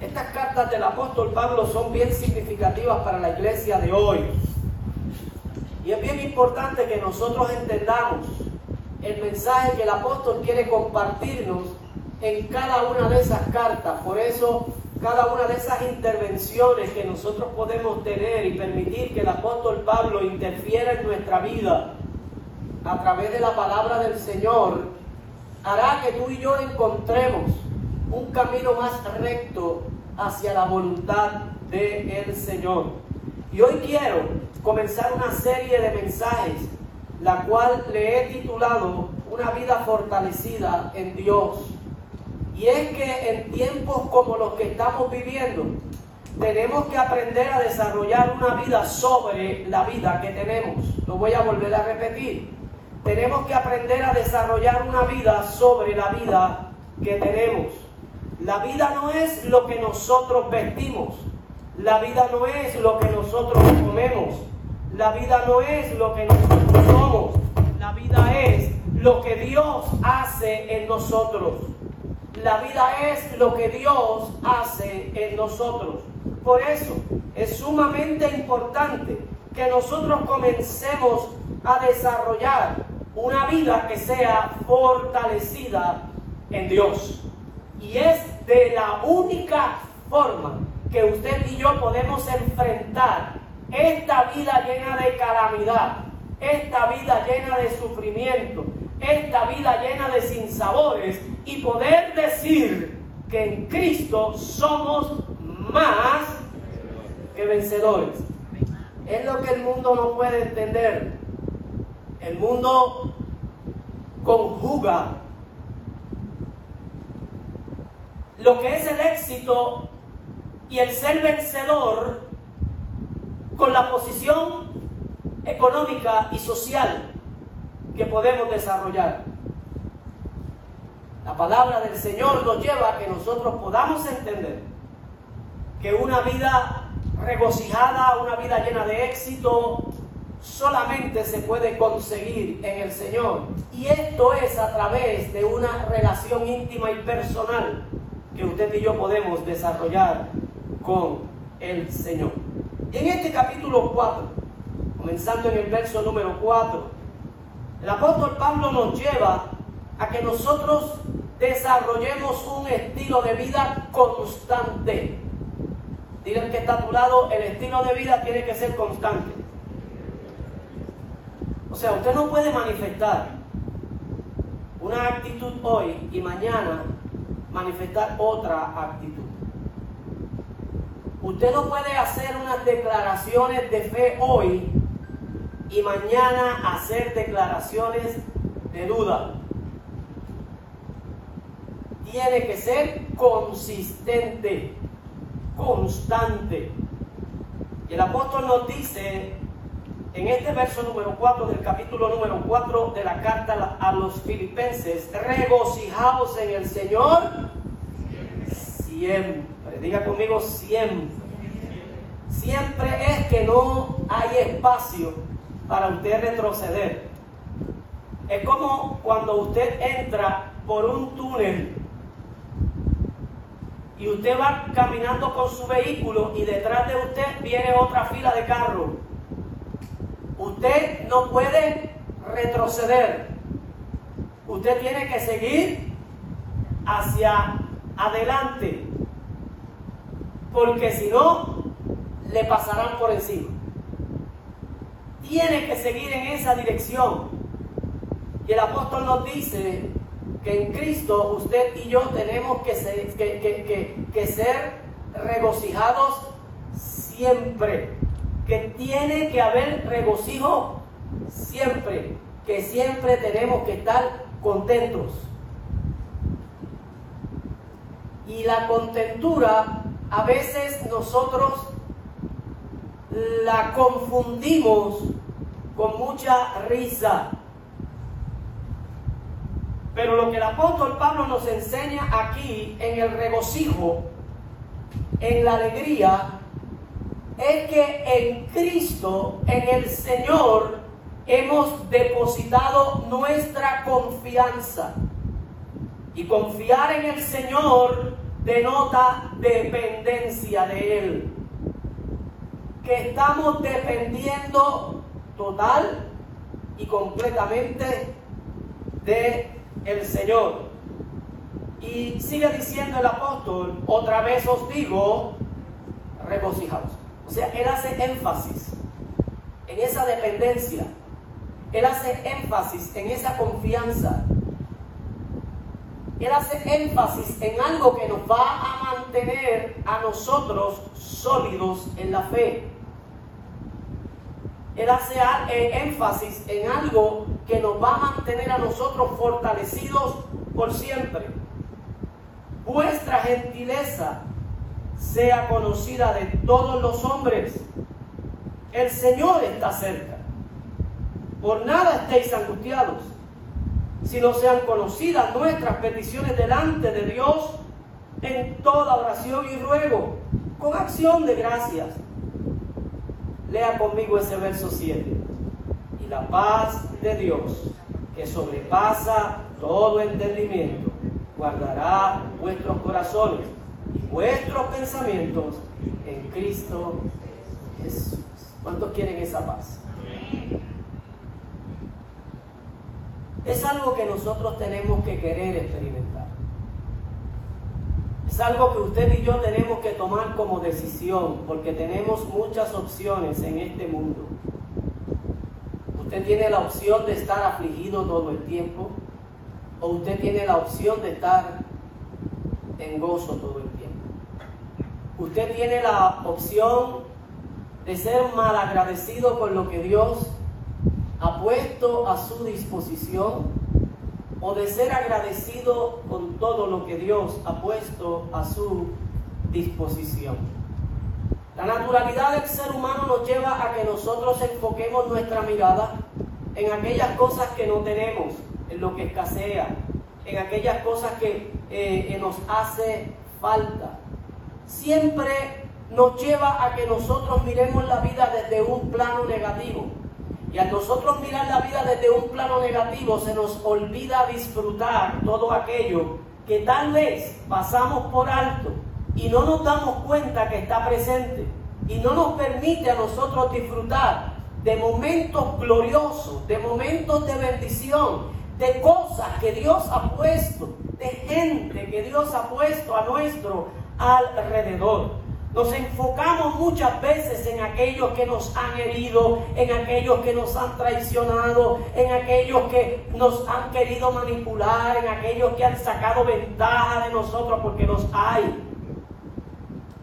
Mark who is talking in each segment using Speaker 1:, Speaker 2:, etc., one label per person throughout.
Speaker 1: Estas cartas del apóstol Pablo son bien significativas para la iglesia de hoy. Y es bien importante que nosotros entendamos el mensaje que el apóstol quiere compartirnos en cada una de esas cartas. Por eso, cada una de esas intervenciones que nosotros podemos tener y permitir que el apóstol Pablo interfiera en nuestra vida a través de la palabra del Señor, hará que tú y yo encontremos un camino más recto hacia la voluntad del Señor. Y hoy quiero comenzar una serie de mensajes, la cual le he titulado Una vida fortalecida en Dios. Y es que en tiempos como los que estamos viviendo, tenemos que aprender a desarrollar una vida sobre la vida que tenemos. Lo voy a volver a repetir. Tenemos que aprender a desarrollar una vida sobre la vida que tenemos. La vida no es lo que nosotros vestimos. La vida no es lo que nosotros comemos. La vida no es lo que nosotros somos. La vida es lo que Dios hace en nosotros. La vida es lo que Dios hace en nosotros. Por eso es sumamente importante que nosotros comencemos a desarrollar una vida que sea fortalecida en Dios. Y es de la única forma que usted y yo podemos enfrentar esta vida llena de calamidad, esta vida llena de sufrimiento, esta vida llena de sinsabores y poder decir que en Cristo somos más que vencedores. Es lo que el mundo no puede entender. El mundo conjuga lo que es el éxito y el ser vencedor con la posición económica y social que podemos desarrollar. La palabra del Señor nos lleva a que nosotros podamos entender que una vida regocijada, una vida llena de éxito, solamente se puede conseguir en el Señor. Y esto es a través de una relación íntima y personal que usted y yo podemos desarrollar con el Señor. En este capítulo 4, comenzando en el verso número 4, el apóstol Pablo nos lleva a que nosotros desarrollemos un estilo de vida constante. Digan que está a tu lado, el estilo de vida tiene que ser constante. O sea, usted no puede manifestar una actitud hoy y mañana manifestar otra actitud. Usted no puede hacer unas declaraciones de fe hoy y mañana hacer declaraciones de duda. Tiene que ser consistente, constante. Y el apóstol nos dice en este verso número 4 del capítulo número 4 de la carta a los filipenses, regocijaos en el Señor siempre. Diga conmigo siempre. Siempre es que no hay espacio para usted retroceder. Es como cuando usted entra por un túnel y usted va caminando con su vehículo y detrás de usted viene otra fila de carros. Usted no puede retroceder. Usted tiene que seguir hacia adelante. Porque si no, le pasarán por encima tiene que seguir en esa dirección. Y el apóstol nos dice que en Cristo usted y yo tenemos que ser, regocijados siempre. Que tiene que haber regocijo siempre. Que siempre tenemos que estar contentos. Y la contentura a veces nosotros la confundimos con mucha risa. Pero lo que el apóstol Pablo nos enseña aquí en el regocijo, en la alegría, es que en Cristo, en el Señor, hemos depositado nuestra confianza. Y confiar en el Señor denota dependencia de Él. Que estamos dependiendo total y completamente de el Señor. Y sigue diciendo el apóstol, otra vez os digo, regocijaos. O sea, él hace énfasis en esa dependencia. Él hace énfasis en esa confianza. Él hace énfasis en algo que nos va a mantener a nosotros sólidos en la fe. Él hace eh, énfasis en algo que nos va a mantener a nosotros fortalecidos por siempre. Vuestra gentileza sea conocida de todos los hombres. El Señor está cerca. Por nada estéis angustiados, sino sean conocidas nuestras peticiones delante de Dios en toda oración y ruego, con acción de gracias. Lea conmigo ese verso 7. Y la paz de Dios, que sobrepasa todo entendimiento, guardará vuestros corazones vuestros pensamientos en Cristo Jesús. ¿Cuántos quieren esa paz? Es algo que nosotros tenemos que querer experimentar. Es algo que usted y yo tenemos que tomar como decisión, porque tenemos muchas opciones en este mundo. Usted tiene la opción de estar afligido todo el tiempo, o usted tiene la opción de estar en gozo todo el tiempo. Usted tiene la opción de ser malagradecido con lo que Dios ha puesto a su disposición o de ser agradecido con todo lo que Dios ha puesto a su disposición. La naturalidad del ser humano nos lleva a que nosotros enfoquemos nuestra mirada en aquellas cosas que no tenemos, en lo que escasea, en aquellas cosas que, eh, que nos hace falta. Siempre nos lleva a que nosotros miremos la vida desde un plano negativo. Y al nosotros mirar la vida desde un plano negativo, se nos olvida disfrutar todo aquello que tal vez pasamos por alto y no nos damos cuenta que está presente y no nos permite a nosotros disfrutar de momentos gloriosos, de momentos de bendición, de cosas que Dios ha puesto, de gente que Dios ha puesto a nuestro alrededor. Nos enfocamos muchas veces en aquellos que nos han herido, en aquellos que nos han traicionado, en aquellos que nos han querido manipular, en aquellos que han sacado ventaja de nosotros, porque los hay.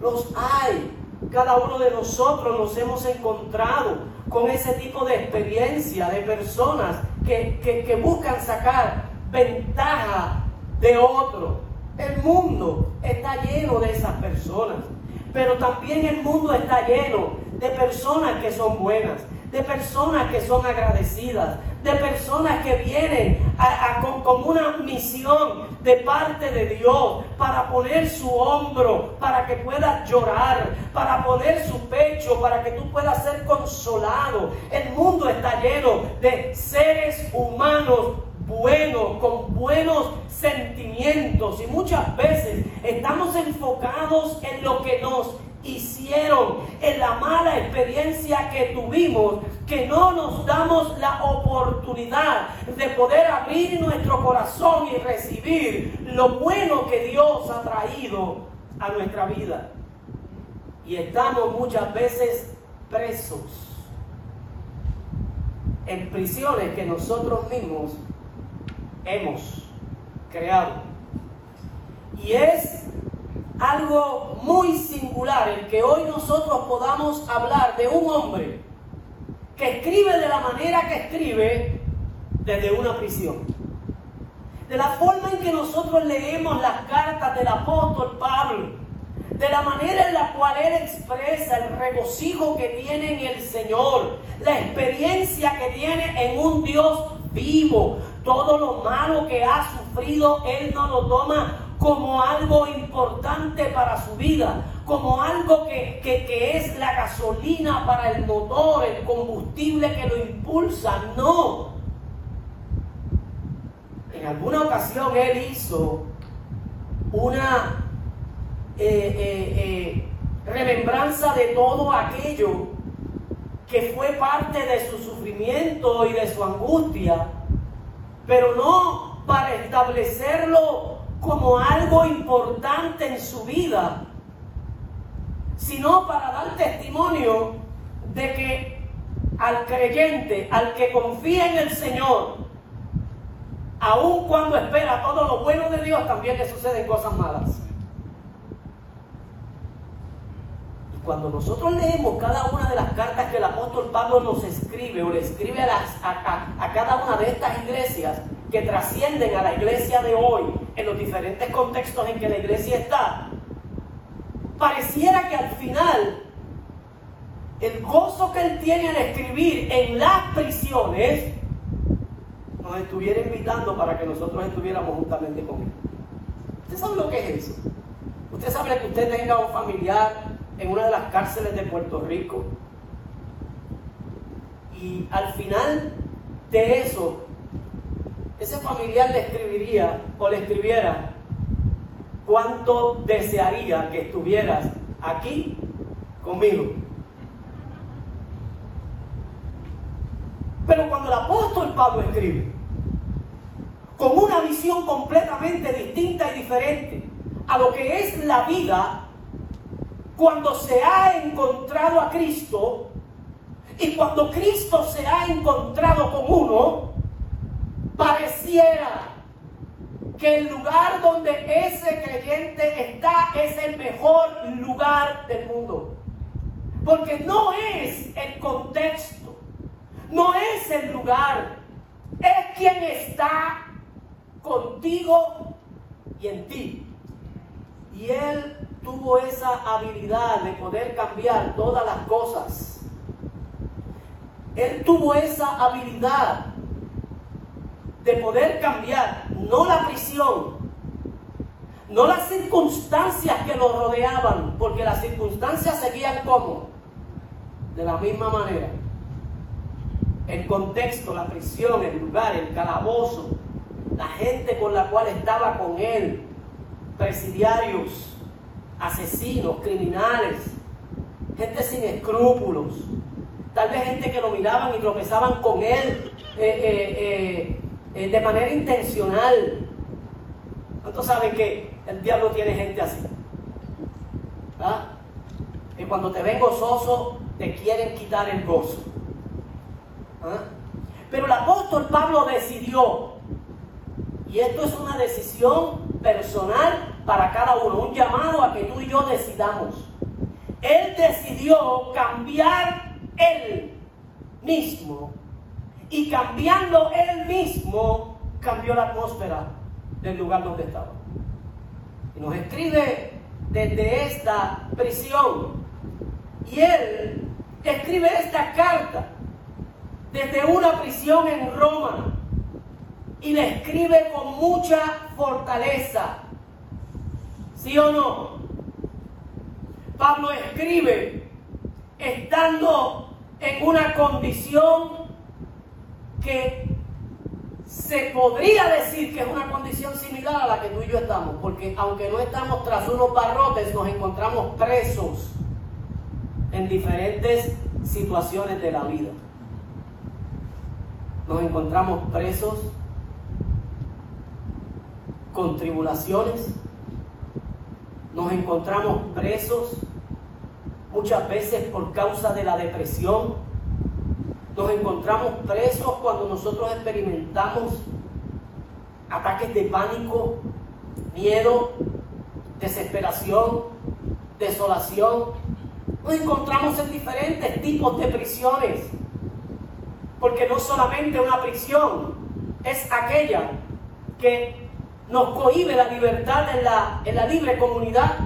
Speaker 1: Los hay. Cada uno de nosotros nos hemos encontrado con ese tipo de experiencia de personas que, que buscan sacar ventaja de otro. El mundo está lleno de esas personas. Pero también el mundo está lleno de personas que son buenas, de personas que son agradecidas, de personas que vienen con, una misión de parte de Dios para poner su hombro, para que puedas llorar, para poner su pecho, para que tú puedas ser consolado. El mundo está lleno de seres humanos buenos, con buenos sentimientos y muchas veces estamos enfocados en lo que nos hicieron, en la mala experiencia que tuvimos, que no nos damos la oportunidad de poder abrir nuestro corazón y recibir lo bueno que Dios ha traído a nuestra vida. Y estamos muchas veces presos en prisiones que nosotros mismos hemos creado. Y es algo muy singular el que hoy nosotros podamos hablar de un hombre que escribe de la manera que escribe desde una prisión. De la forma en que nosotros leemos las cartas del apóstol Pablo, de la manera en la cual él expresa el regocijo que tiene en el Señor, la experiencia que tiene en un Dios vivo, todo lo malo que ha sufrido, Él no lo toma como algo importante para su vida, como algo que, que, es la gasolina para el motor, el combustible que lo impulsa. No. En alguna ocasión Él hizo una eh, eh, remembranza de todo aquello que fue parte de su sufrimiento y de su angustia, pero no para establecerlo como algo importante en su vida, sino para dar testimonio de que al creyente, al que confía en el Señor, aun cuando espera todo lo bueno de Dios, también le suceden cosas malas. Y cuando nosotros leemos cada una de las cartas que el apóstol Pablo nos escribe o le escribe a, cada una de estas iglesias que trascienden a la iglesia de hoy en los diferentes contextos en que la iglesia está, pareciera que al final el gozo que él tiene al escribir en las prisiones nos estuviera invitando para que nosotros estuviéramos juntamente con él. ¿Usted sabe lo que es eso? Usted sabe que usted tenga un familiar en una de las cárceles de Puerto Rico y al final de eso, ese familiar le escribiría o le escribiera cuánto desearía que estuvieras aquí conmigo. Pero cuando el apóstol Pablo escribe, con una visión completamente distinta y diferente a lo que es la vida, cuando se ha encontrado a Cristo y cuando Cristo se ha encontrado con uno, pareciera que el lugar donde ese creyente está es el mejor lugar del mundo. Porque no es el contexto, no es el lugar, es quien está contigo y en ti. Y él tuvo esa habilidad de poder cambiar todas las cosas. Él tuvo esa habilidad de poder cambiar no la prisión, no las circunstancias que lo rodeaban, porque las circunstancias seguían como, de la misma manera. El contexto, la prisión, el lugar, el calabozo, la gente con la cual estaba con él, presidiarios, asesinos, criminales, gente sin escrúpulos, tal vez gente que lo miraban y tropezaban con él eh, eh, eh, de manera intencional. ¿Cuántos saben que el diablo tiene gente así? ¿Ah? Y cuando te ven gozoso, te quieren quitar el gozo. ¿Ah? Pero el apóstol Pablo decidió y esto es una decisión personal para cada uno, un llamado a que tú y yo decidamos. Él decidió cambiar él mismo y cambiando él mismo cambió la atmósfera del lugar donde estaba. Y nos escribe desde esta prisión. Y él escribe esta carta desde una prisión en Roma y le escribe con mucha fortaleza. ¿Sí o no? Pablo escribe estando en una condición que se podría decir que es una condición similar a la que tú y yo estamos, porque aunque no estamos tras unos barrotes, nos encontramos presos en diferentes situaciones de la vida. Nos encontramos presos con tribulaciones, nos encontramos presos muchas veces por causa de la depresión, nos encontramos presos cuando nosotros experimentamos ataques de pánico, miedo, desesperación, desolación. Nos encontramos en diferentes tipos de prisiones, porque no solamente una prisión es aquella que nos cohibe la libertad en la, en la libre comunidad,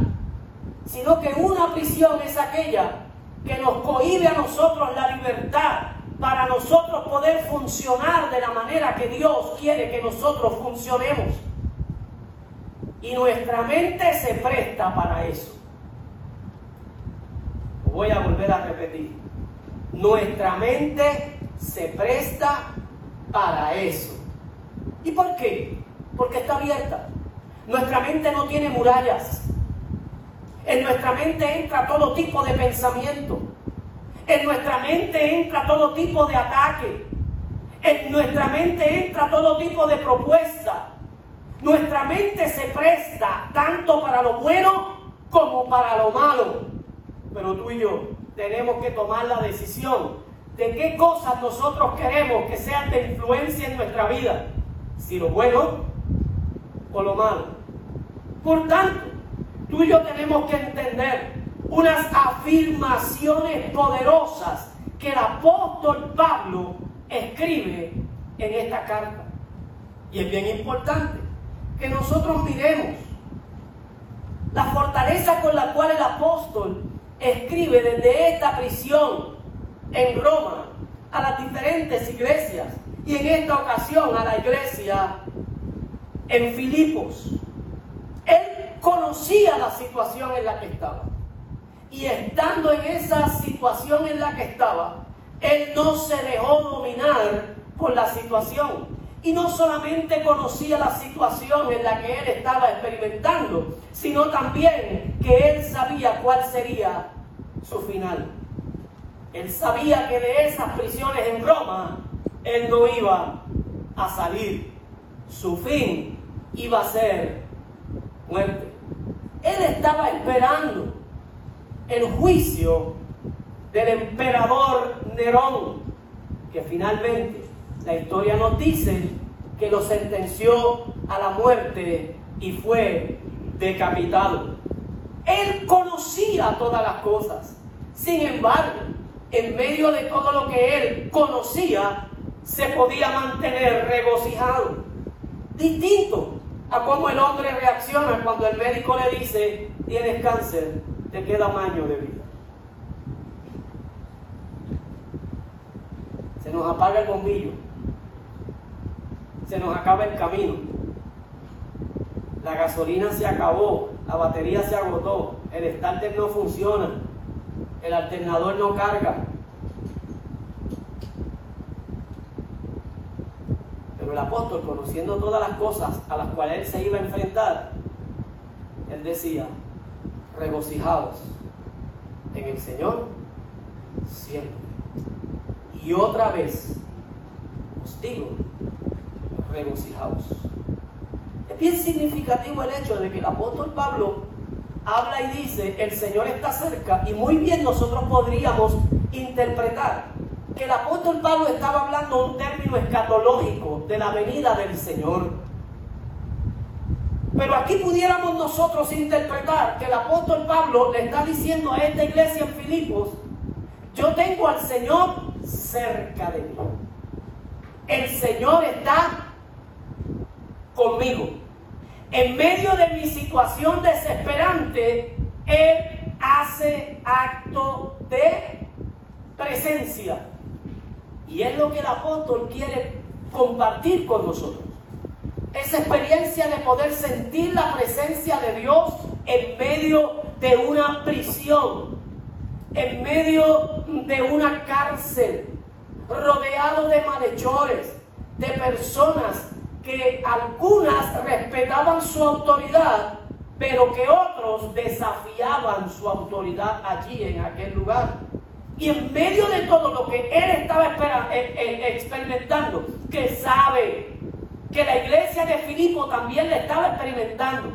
Speaker 1: sino que una prisión es aquella que nos cohibe a nosotros la libertad para nosotros poder funcionar de la manera que Dios quiere que nosotros funcionemos. Y nuestra mente se presta para eso. Voy a volver a repetir. Nuestra mente se presta para eso. ¿Y por qué? Porque está abierta. Nuestra mente no tiene murallas. En nuestra mente entra todo tipo de pensamiento. En nuestra mente entra todo tipo de ataque. En nuestra mente entra todo tipo de propuesta. Nuestra mente se presta tanto para lo bueno como para lo malo. Pero tú y yo tenemos que tomar la decisión de qué cosas nosotros queremos que sean de influencia en nuestra vida. Si lo bueno o lo malo. Por tanto, tú y yo tenemos que entender unas afirmaciones poderosas que el apóstol Pablo escribe en esta carta. Y es bien importante que nosotros miremos la fortaleza con la cual el apóstol escribe desde esta prisión en Roma a las diferentes iglesias y en esta ocasión a la iglesia en Filipos. Él conocía la situación en la que estaba. Y estando en esa situación en la que estaba, él no se dejó dominar por la situación. Y no solamente conocía la situación en la que él estaba experimentando, sino también que él sabía cuál sería su final. Él sabía que de esas prisiones en Roma, él no iba a salir. Su fin iba a ser muerte. Él estaba esperando el juicio del emperador Nerón, que finalmente la historia nos dice que lo sentenció a la muerte y fue decapitado. Él conocía todas las cosas. Sin embargo, en medio de todo lo que él conocía, se podía mantener regocijado. Distinto a cómo el hombre reacciona cuando el médico le dice, tienes cáncer, te queda un año de vida. Se nos apaga el bombillo. Se nos acaba el camino. La gasolina se acabó, la batería se agotó, el starter no funciona, el alternador no carga. Pero el apóstol, conociendo todas las cosas a las cuales él se iba a enfrentar, él decía, regocijados en el Señor siempre. Y otra vez os digo, regocijados. Es bien significativo el hecho de que el apóstol Pablo habla y dice, el Señor está cerca, y muy bien nosotros podríamos interpretar que el apóstol Pablo estaba hablando un término escatológico de la venida del Señor. Pero aquí pudiéramos nosotros interpretar que el apóstol Pablo le está diciendo a esta iglesia en Filipos, yo tengo al Señor cerca de mí. El Señor está conmigo. En medio de mi situación desesperante, Él hace acto de presencia. Y es lo que el apóstol quiere compartir con nosotros. Esa experiencia de poder sentir la presencia de Dios en medio de una prisión, en medio de una cárcel, rodeado de malhechores, de personas que algunas respetaban su autoridad, pero que otros desafiaban su autoridad allí en aquel lugar. Y en medio de todo lo que él estaba eh, eh, experimentando, que sabe que la iglesia de Filipo también le estaba experimentando,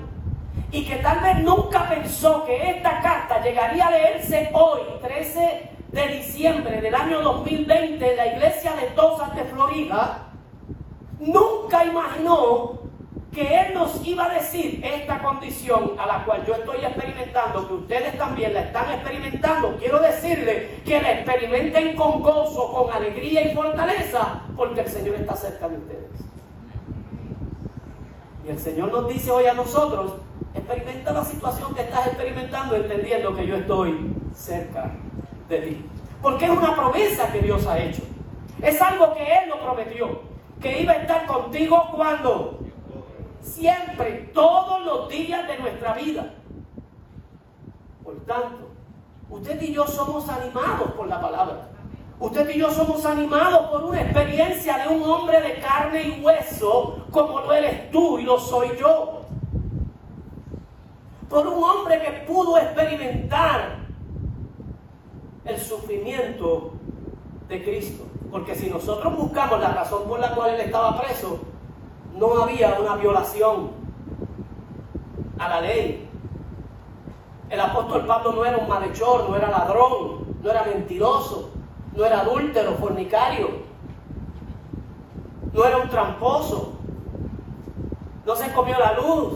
Speaker 1: y que tal vez nunca pensó que esta carta llegaría a leerse hoy, 13 de diciembre del año 2020, en la iglesia de Tosas de Florida, nunca imaginó que Él nos iba a decir esta condición a la cual yo estoy experimentando, que ustedes también la están experimentando. Quiero decirle que la experimenten con gozo, con alegría y fortaleza, porque el Señor está cerca de ustedes. Y el Señor nos dice hoy a nosotros, experimenta la situación que estás experimentando entendiendo que yo estoy cerca de ti. Porque es una promesa que Dios ha hecho. Es algo que Él lo prometió que iba a estar contigo cuando siempre, todos los días de nuestra vida. Por tanto, usted y yo somos animados por la palabra. Usted y yo somos animados por una experiencia de un hombre de carne y hueso como lo eres tú y lo soy yo. por un hombre que pudo experimentar el sufrimiento de Cristo. Porque si nosotros buscamos la razón por la cual él estaba preso, no había una violación a la ley. El apóstol Pablo no era un malhechor, no era ladrón, no era mentiroso, no era adúltero, fornicario, no era un tramposo, no se comió la luz,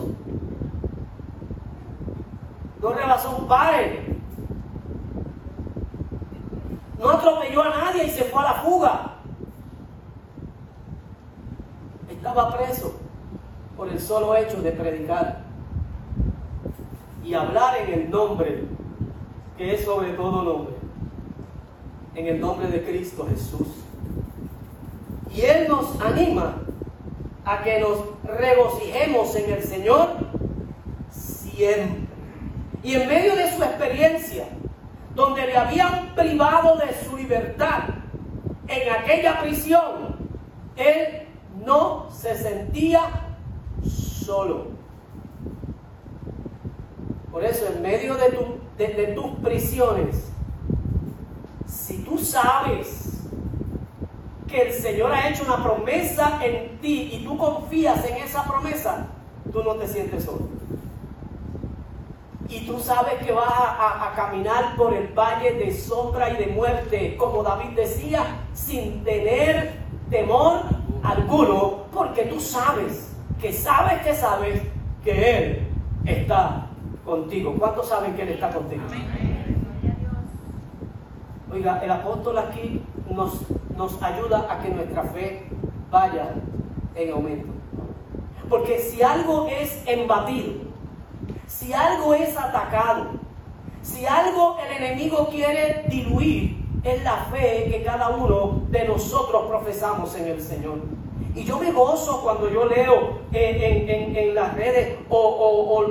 Speaker 1: no rebasó un padre, no atropelló a nadie y se fue a la fuga. Estaba preso por el solo hecho de predicar y hablar en el nombre que es sobre todo nombre, en el nombre de Cristo Jesús. Y Él nos anima a que nos regocijemos en el Señor siempre. Y en medio de su experiencia, donde le habían privado de su libertad en aquella prisión, él no se sentía solo. Por eso, en medio de, tus prisiones, si tú sabes que el Señor ha hecho una promesa en ti y tú confías en esa promesa, tú no te sientes solo y tú sabes que vas a, caminar por el valle de sombra y de muerte, como David decía, sin tener temor alguno, porque tú sabes, que sabes que sabes que Él está contigo. ¿Cuántos saben que Él está contigo? Oiga, el apóstol aquí nos, nos ayuda a que nuestra fe vaya en aumento. Porque si algo es embatido, si algo es atacado, si algo el enemigo quiere diluir, es la fe que cada uno de nosotros profesamos en el Señor. Y yo me gozo cuando yo leo en, las redes o,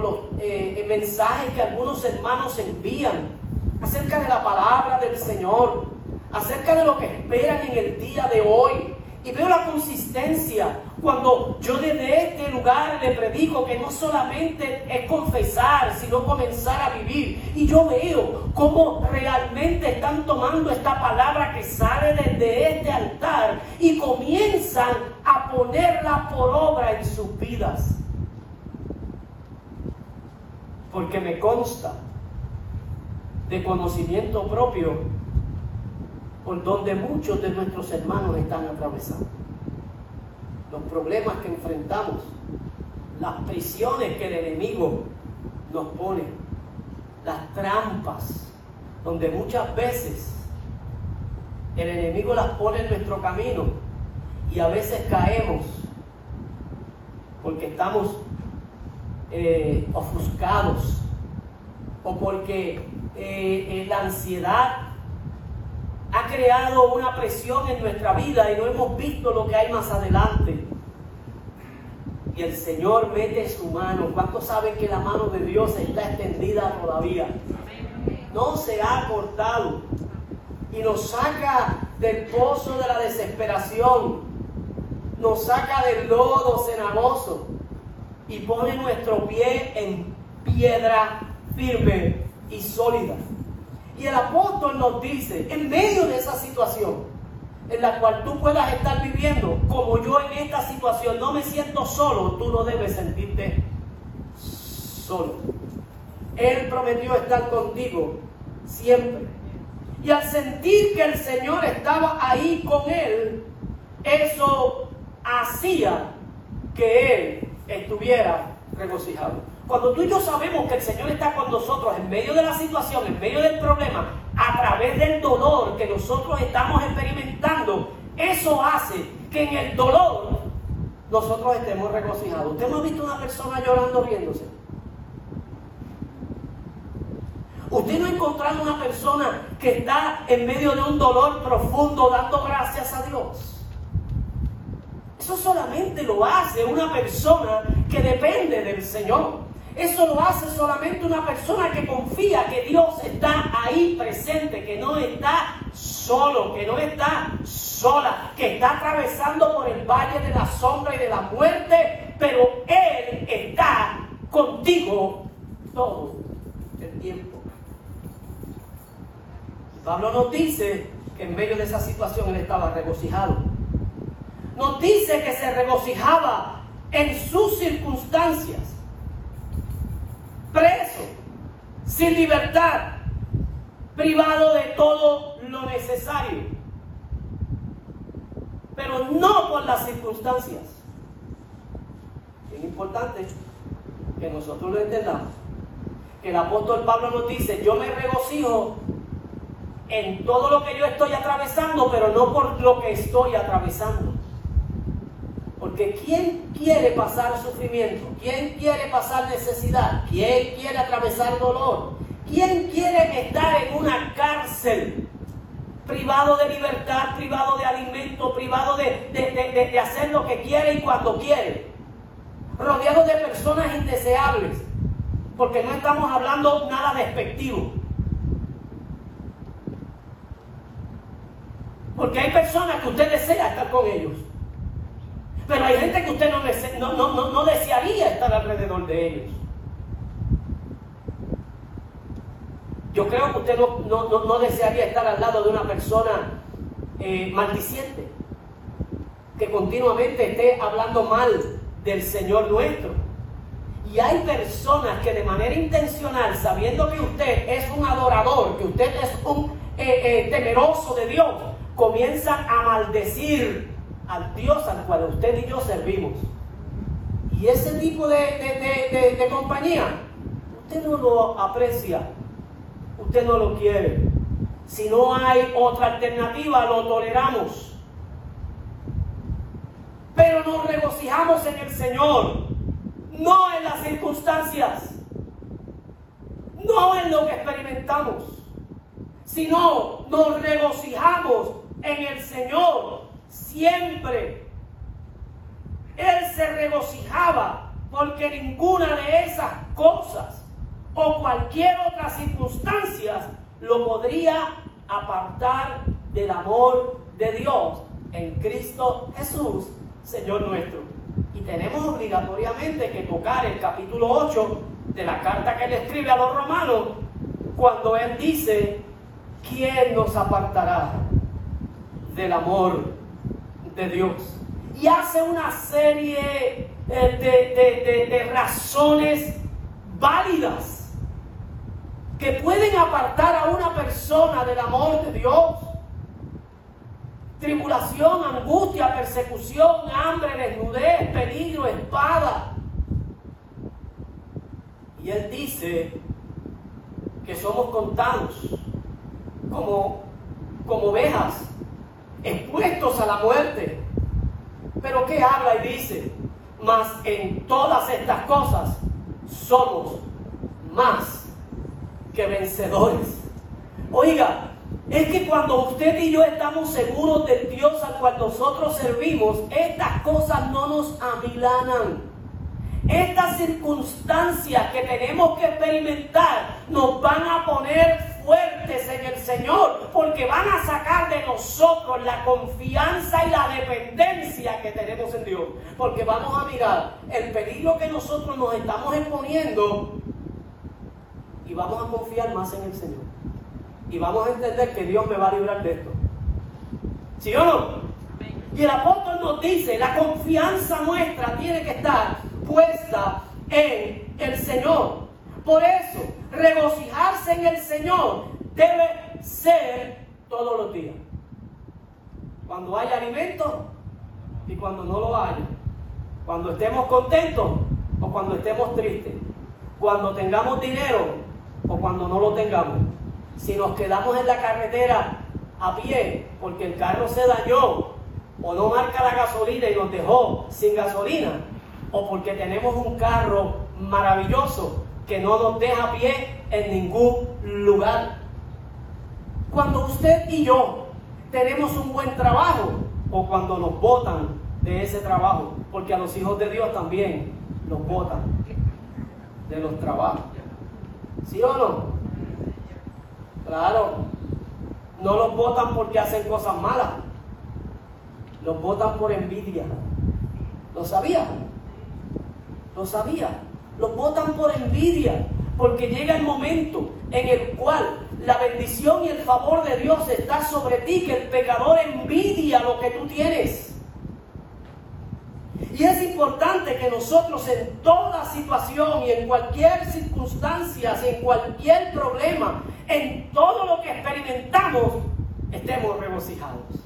Speaker 1: los, eh, mensajes que algunos hermanos envían acerca de la palabra del Señor, acerca de lo que esperan en el día de hoy. Y veo la consistencia cuando yo desde este lugar le predico que no solamente es confesar, sino comenzar a vivir. Y yo veo cómo realmente están tomando esta palabra que sale desde este altar y comienzan a ponerla por obra en sus vidas. Porque me consta de conocimiento propio por donde muchos de nuestros hermanos están atravesando. Los problemas que enfrentamos, las prisiones que el enemigo nos pone, las trampas, donde muchas veces el enemigo las pone en nuestro camino y a veces caemos porque estamos eh, ofuscados o porque eh, eh, la ansiedad ha creado una presión en nuestra vida y no hemos visto lo que hay más adelante. Y el Señor mete su mano. ¿Cuántos saben que la mano de Dios está extendida todavía? No se ha cortado. Y nos saca del pozo de la desesperación. Nos saca del lodo cenagoso. Y pone nuestro pie en piedra firme y sólida. Y el apóstol nos dice, en medio de esa situación en la cual tú puedas estar viviendo, como yo en esta situación no me siento solo, tú no debes sentirte solo. Él prometió estar contigo siempre. Y al sentir que el Señor estaba ahí con él, eso hacía que él estuviera regocijado. Cuando tú y yo sabemos que el Señor está con nosotros en medio de la situación, en medio del problema, a través del dolor que nosotros estamos experimentando, eso hace que en el dolor nosotros estemos regocijados. ¿Usted no ha visto una persona llorando riéndose? Usted no ha encontrado una persona que está en medio de un dolor profundo dando gracias a Dios. Eso solamente lo hace una persona que depende del Señor. Eso lo hace solamente una persona que confía que Dios está ahí presente, que no está solo, que no está sola, que está atravesando por el valle de la sombra y de la muerte, pero Él está contigo todo el tiempo. Pablo nos dice que en medio de esa situación él estaba regocijado. Nos dice que se regocijaba en sus circunstancias. Preso, sin libertad, privado de todo lo necesario. Pero no por las circunstancias. Es importante que nosotros lo entendamos. Que el apóstol Pablo nos dice, yo me regocijo en todo lo que yo estoy atravesando, pero no por lo que estoy atravesando. Porque ¿quién quiere pasar sufrimiento? ¿Quién quiere pasar necesidad? ¿Quién quiere atravesar dolor? ¿Quién quiere estar en una cárcel? Privado de libertad, privado de alimento, privado de, de hacer lo que quiere y cuando quiere. Rodeado de personas indeseables. Porque no estamos hablando nada despectivo. Porque hay personas que usted desea estar con ellos. Pero hay gente que usted no, desearía estar alrededor de ellos. Yo creo que usted no, desearía estar al lado de una persona eh, maldiciente, que continuamente esté hablando mal del Señor nuestro. Y hay personas que de manera intencional, sabiendo que usted es un adorador, que usted es un eh, eh, temeroso de Dios, comienzan a maldecir al Dios al cual usted y yo servimos. Y ese tipo de, compañía, usted no lo aprecia, usted no lo quiere. Si no hay otra alternativa, lo toleramos. Pero nos regocijamos en el Señor, no en las circunstancias, no en lo que experimentamos, sino nos regocijamos en el Señor siempre. Él se regocijaba porque ninguna de esas cosas o cualquier otra circunstancia lo podría apartar del amor de Dios en Cristo Jesús, Señor nuestro. Y tenemos obligatoriamente que tocar el capítulo 8 de la carta que él escribe a los romanos, cuando él dice, ¿quién nos apartará del amor de Dios. Y hace una serie eh, de, razones válidas que pueden apartar a una persona del amor de Dios. Tribulación, angustia, persecución, hambre, desnudez, peligro, espada. Y él dice que somos contados como, como ovejas expuestos a la muerte. Pero ¿qué habla y dice? Mas en todas estas cosas somos más que vencedores. Oiga, es que cuando usted y yo estamos seguros del Dios al cual nosotros servimos, estas cosas no nos amilanan. Estas circunstancias que tenemos que experimentar nos van a poner fuertes en el Señor, porque van a sacar de nosotros la confianza y la dependencia que tenemos en Dios. Porque vamos a mirar el peligro que nosotros nos estamos exponiendo y vamos a confiar más en el Señor. Y vamos a entender que Dios me va a librar de esto. ¿Sí o no? Y el apóstol nos dice, la confianza nuestra tiene que estar puesta en el Señor. Por eso, regocijarse en el Señor debe ser todos los días. Cuando haya alimento y cuando no lo haya. Cuando estemos contentos o cuando estemos tristes. Cuando tengamos dinero o cuando no lo tengamos. Si nos quedamos en la carretera a pie porque el carro se dañó o no marca la gasolina y nos dejó sin gasolina o porque tenemos un carro maravilloso que no nos deja pie en ningún lugar. Cuando usted y yo tenemos un buen trabajo o cuando nos votan de ese trabajo, porque a los hijos de Dios también los votan de los trabajos. ¿Sí o no? Claro, no los votan porque hacen cosas malas, los votan por envidia. ¿Lo sabía? ¿Lo sabía? Los votan por envidia, porque llega el momento en el cual la bendición y el favor de Dios está sobre ti, que el pecador envidia lo que tú tienes. Y es importante que nosotros en toda situación y en cualquier circunstancia, en cualquier problema, en todo lo que experimentamos, estemos regocijados.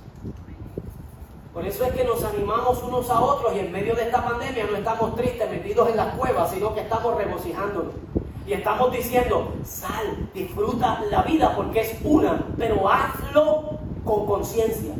Speaker 1: Por eso es que nos animamos unos a otros y en medio de esta pandemia no estamos tristes, metidos en las cuevas, sino que estamos regocijándonos. Y estamos diciendo, sal, disfruta la vida porque es una, pero hazlo con conciencia,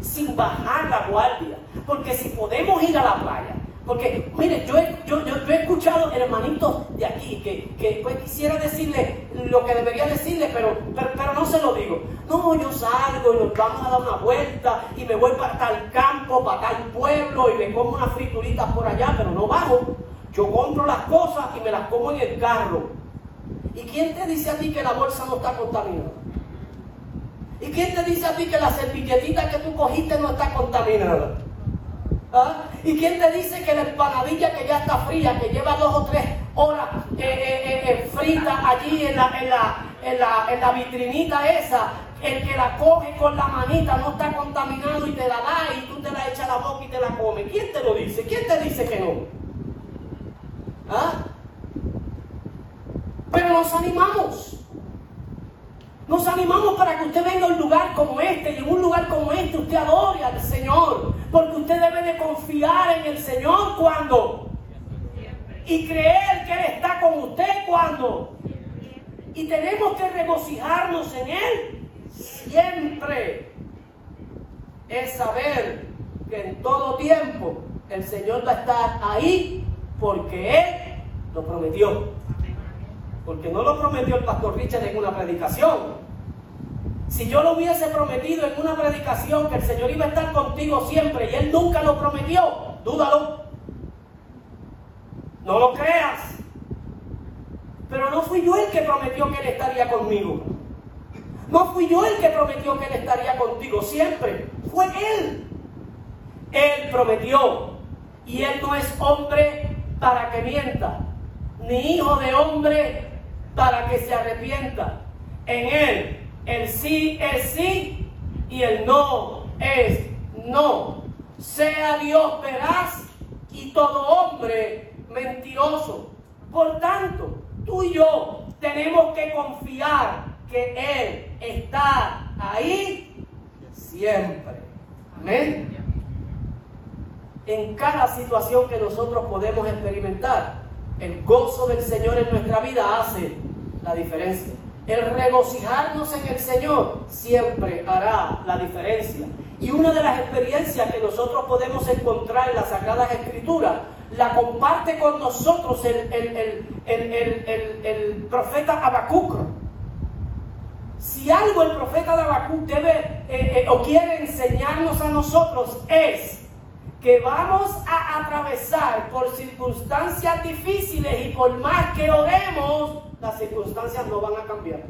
Speaker 1: sin bajar la guardia. Porque si podemos ir a la playa, porque, mire, yo he, yo, he escuchado hermanitos de aquí que, pues, quisiera decirle lo que debería decirle, pero, pero, no se lo digo. No, yo salgo y nos vamos a dar una vuelta y me voy para tal campo, para tal pueblo y me como unas frituritas por allá, pero no bajo. Yo compro las cosas y me las como en el carro. ¿Y quién te dice a ti que la bolsa no está contaminada? ¿Y quién te dice a ti que la servilletita que tú cogiste no está contaminada? ¿Ah? ¿Y quién te dice que la empanadilla que ya está fría, que lleva dos o tres horas eh, eh, eh, frita allí en la, en, la, en, la, en la vitrinita esa, el que la coge con la manita no está contaminado y te la da y tú te la echas a la boca y te la comes? ¿Quién te lo dice? ¿Quién te dice que no? ¿Ah? Pero nos animamos. Nos animamos para que usted venga a un lugar como este y en un lugar como este usted adore al Señor. Porque usted debe de confiar en el Señor cuando. Y creer que Él está con usted cuando. Y tenemos que regocijarnos en Él siempre. Es saber que en todo tiempo el Señor va a estar ahí porque Él lo prometió. Porque no lo prometió el pastor Richard en una predicación. Si yo lo hubiese prometido en una predicación que el Señor iba a estar contigo siempre y Él nunca lo prometió, dúdalo. No lo creas. Pero no fui yo el que prometió que Él estaría conmigo. No fui yo el que prometió que Él estaría contigo siempre. Fue Él. Él prometió. Y Él no es hombre para que mienta, ni hijo de hombre para que se arrepienta. En Él el sí es sí y el no es no. Sea Dios veraz y todo hombre mentiroso. Por tanto, tú y yo tenemos que confiar que Él está ahí siempre. Amén en cada situación que nosotros podemos experimentar. El gozo del Señor en nuestra vida hace la diferencia. El regocijarnos en el Señor siempre hará la diferencia. Y una de las experiencias que nosotros podemos encontrar en las Sagradas Escrituras la comparte con nosotros el, el, profeta Habacuc. Si algo el profeta Habacuc debe eh, eh, o quiere enseñarnos a nosotros es que vamos a atravesar por circunstancias difíciles y por más que oremos, las circunstancias no van a cambiar.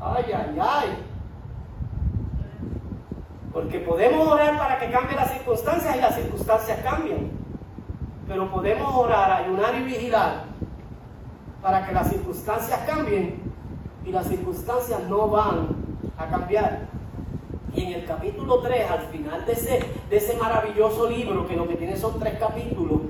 Speaker 1: Ay, ay, ay. Porque podemos orar para que cambien las circunstancias y las circunstancias cambian. Pero podemos orar, ayunar y vigilar para que las circunstancias cambien y las circunstancias no van a cambiar. Y en el capítulo 3, al final de ese, de ese maravilloso libro, que lo que tiene son tres capítulos,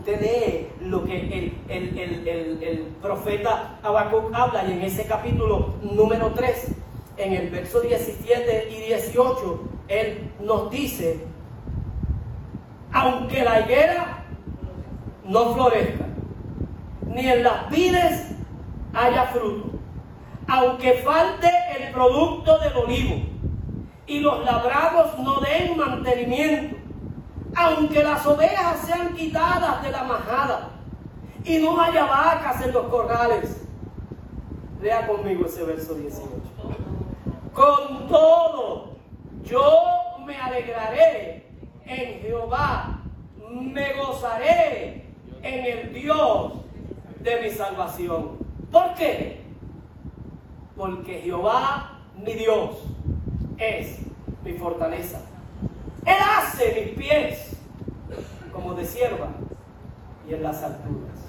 Speaker 1: usted lee lo que el, profeta Habacuc habla. Y en ese capítulo número 3, en el verso 17 y 18, él nos dice, aunque la higuera no florezca, ni en las vides haya fruto, aunque falte el producto del olivo, y los labrados no den mantenimiento, aunque las ovejas sean quitadas de la majada y no haya vacas en los corrales. Lea conmigo ese verso 18. Con todo, yo me alegraré en Jehová, me gozaré en el Dios de mi salvación. ¿Por qué? Porque Jehová, mi Dios, es mi fortaleza. Él hace mis pies como de sierva y en las alturas.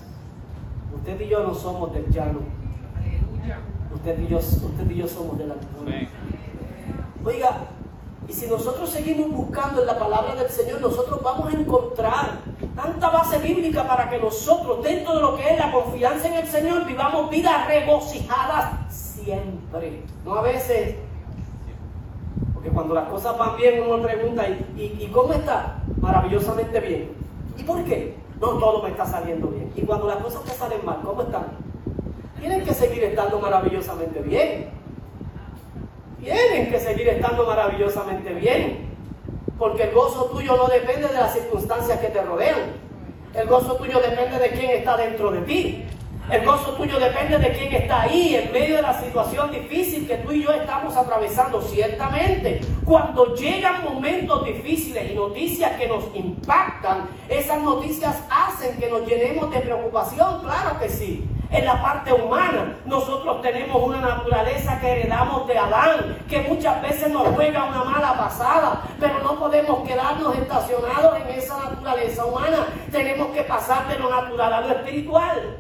Speaker 1: Usted y yo no somos del llano. Usted y yo, usted y yo somos de la Oiga, y si nosotros seguimos buscando en la palabra del Señor, nosotros vamos a encontrar tanta base bíblica para que nosotros, dentro de lo que es la confianza en el Señor, vivamos vidas regocijadas siempre. No a veces. Cuando las cosas van bien, uno pregunta, ¿y, y cómo está? Maravillosamente bien. ¿Y por qué? No todo me está saliendo bien. Y cuando las cosas te salen mal, ¿cómo están? Tienen que seguir estando maravillosamente bien. Tienen que seguir estando maravillosamente bien. Porque el gozo tuyo no depende de las circunstancias que te rodean. El gozo tuyo depende de quién está dentro de ti. El gozo tuyo depende de quién está ahí en medio de la situación difícil que tú y yo estamos atravesando. Ciertamente, cuando llegan momentos difíciles y noticias que nos impactan, esas noticias hacen que nos llenemos de preocupación, claro que sí. En la parte humana, nosotros tenemos una naturaleza que heredamos de Adán, que muchas veces nos juega una mala pasada, pero no podemos quedarnos estacionados en esa naturaleza humana. Tenemos que pasar de lo natural a lo espiritual.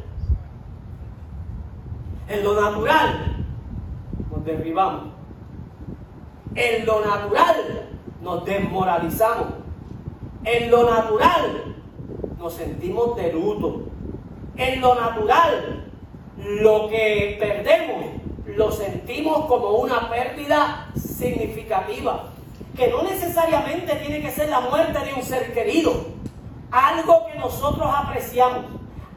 Speaker 1: En lo natural nos derribamos. En lo natural nos desmoralizamos. En lo natural nos sentimos de luto. En lo natural lo que perdemos lo sentimos como una pérdida significativa. Que no necesariamente tiene que ser la muerte de un ser querido. Algo que nosotros apreciamos.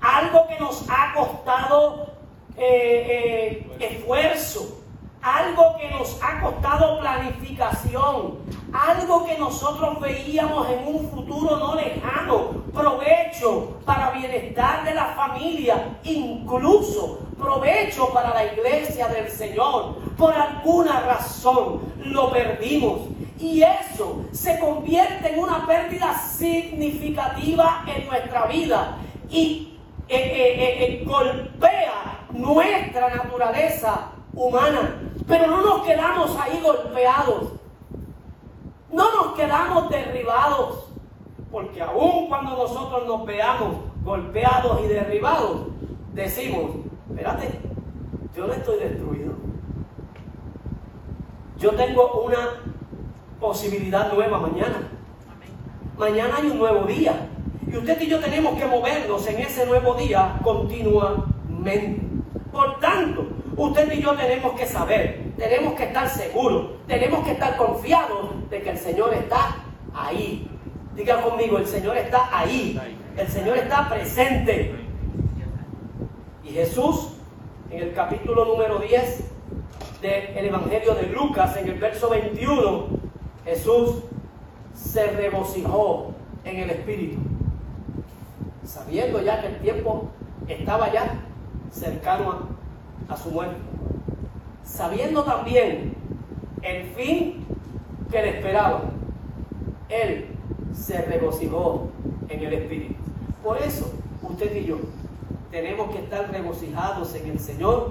Speaker 1: Algo que nos ha costado eh, eh, esfuerzo, algo que nos ha costado planificación, algo que nosotros veíamos en un futuro no lejano, provecho para bienestar de la familia, incluso provecho para la iglesia del Señor. Por alguna razón lo perdimos. Y eso se convierte en una pérdida significativa en nuestra vida. Y eh, golpea nuestra naturaleza humana. Pero no nos quedamos ahí golpeados. No nos quedamos derribados. Porque aun cuando nosotros nos veamos golpeados y derribados, decimos, espérate, yo no estoy destruido. Yo tengo una posibilidad nueva mañana. Mañana hay un nuevo día. Y usted y yo tenemos que movernos en ese nuevo día continuamente. Por tanto, usted y yo tenemos que saber, tenemos que estar seguros, tenemos que estar confiados de que el Señor está ahí. Diga conmigo, el Señor está ahí, el Señor está presente. Y Jesús, en el capítulo número 10 del Evangelio de Lucas, en el verso 21, Jesús se regocijó en el Espíritu, sabiendo ya que el tiempo estaba ya cercano a, su muerte, sabiendo también el fin que le esperaba, él se regocijó en el Espíritu. Por eso, usted y yo tenemos que estar regocijados en el Señor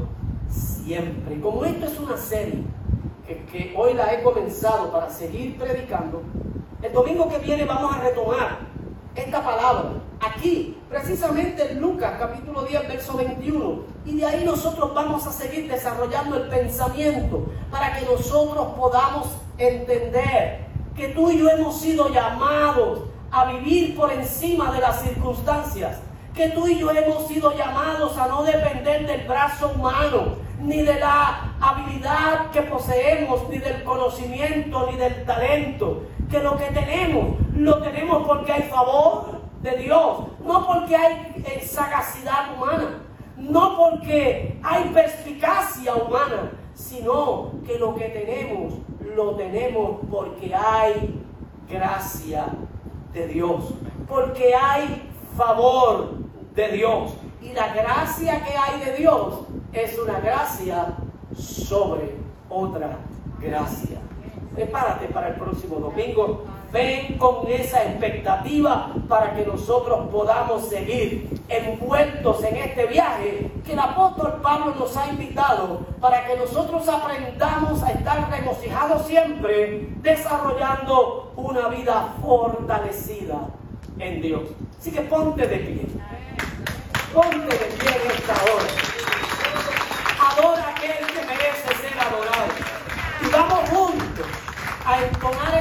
Speaker 1: siempre. Como esto es una serie que, que, hoy la he comenzado para seguir predicando, el domingo que viene vamos a retomar esta palabra aquí, precisamente en Lucas capítulo 10, verso 21. Y de ahí nosotros vamos a seguir desarrollando el pensamiento para que nosotros podamos entender que tú y yo hemos sido llamados a vivir por encima de las circunstancias, que tú y yo hemos sido llamados a no depender del brazo humano, ni de la habilidad que poseemos, ni del conocimiento, ni del talento, que lo que tenemos, lo tenemos porque hay favor, de Dios, no porque hay eh, sagacidad humana, no porque hay perspicacia humana, sino que lo que tenemos lo tenemos porque hay gracia de Dios, porque hay favor de Dios. Y la gracia que hay de Dios es una gracia sobre otra gracia. Prepárate para el próximo domingo ven con esa expectativa para que nosotros podamos seguir envueltos en este viaje que el apóstol Pablo nos ha invitado para que nosotros aprendamos a estar regocijados siempre, desarrollando una vida fortalecida en Dios. Así que ponte de pie. Ponte de pie en esta hora. Adora a aquel que merece ser adorado. Y vamos juntos a entonar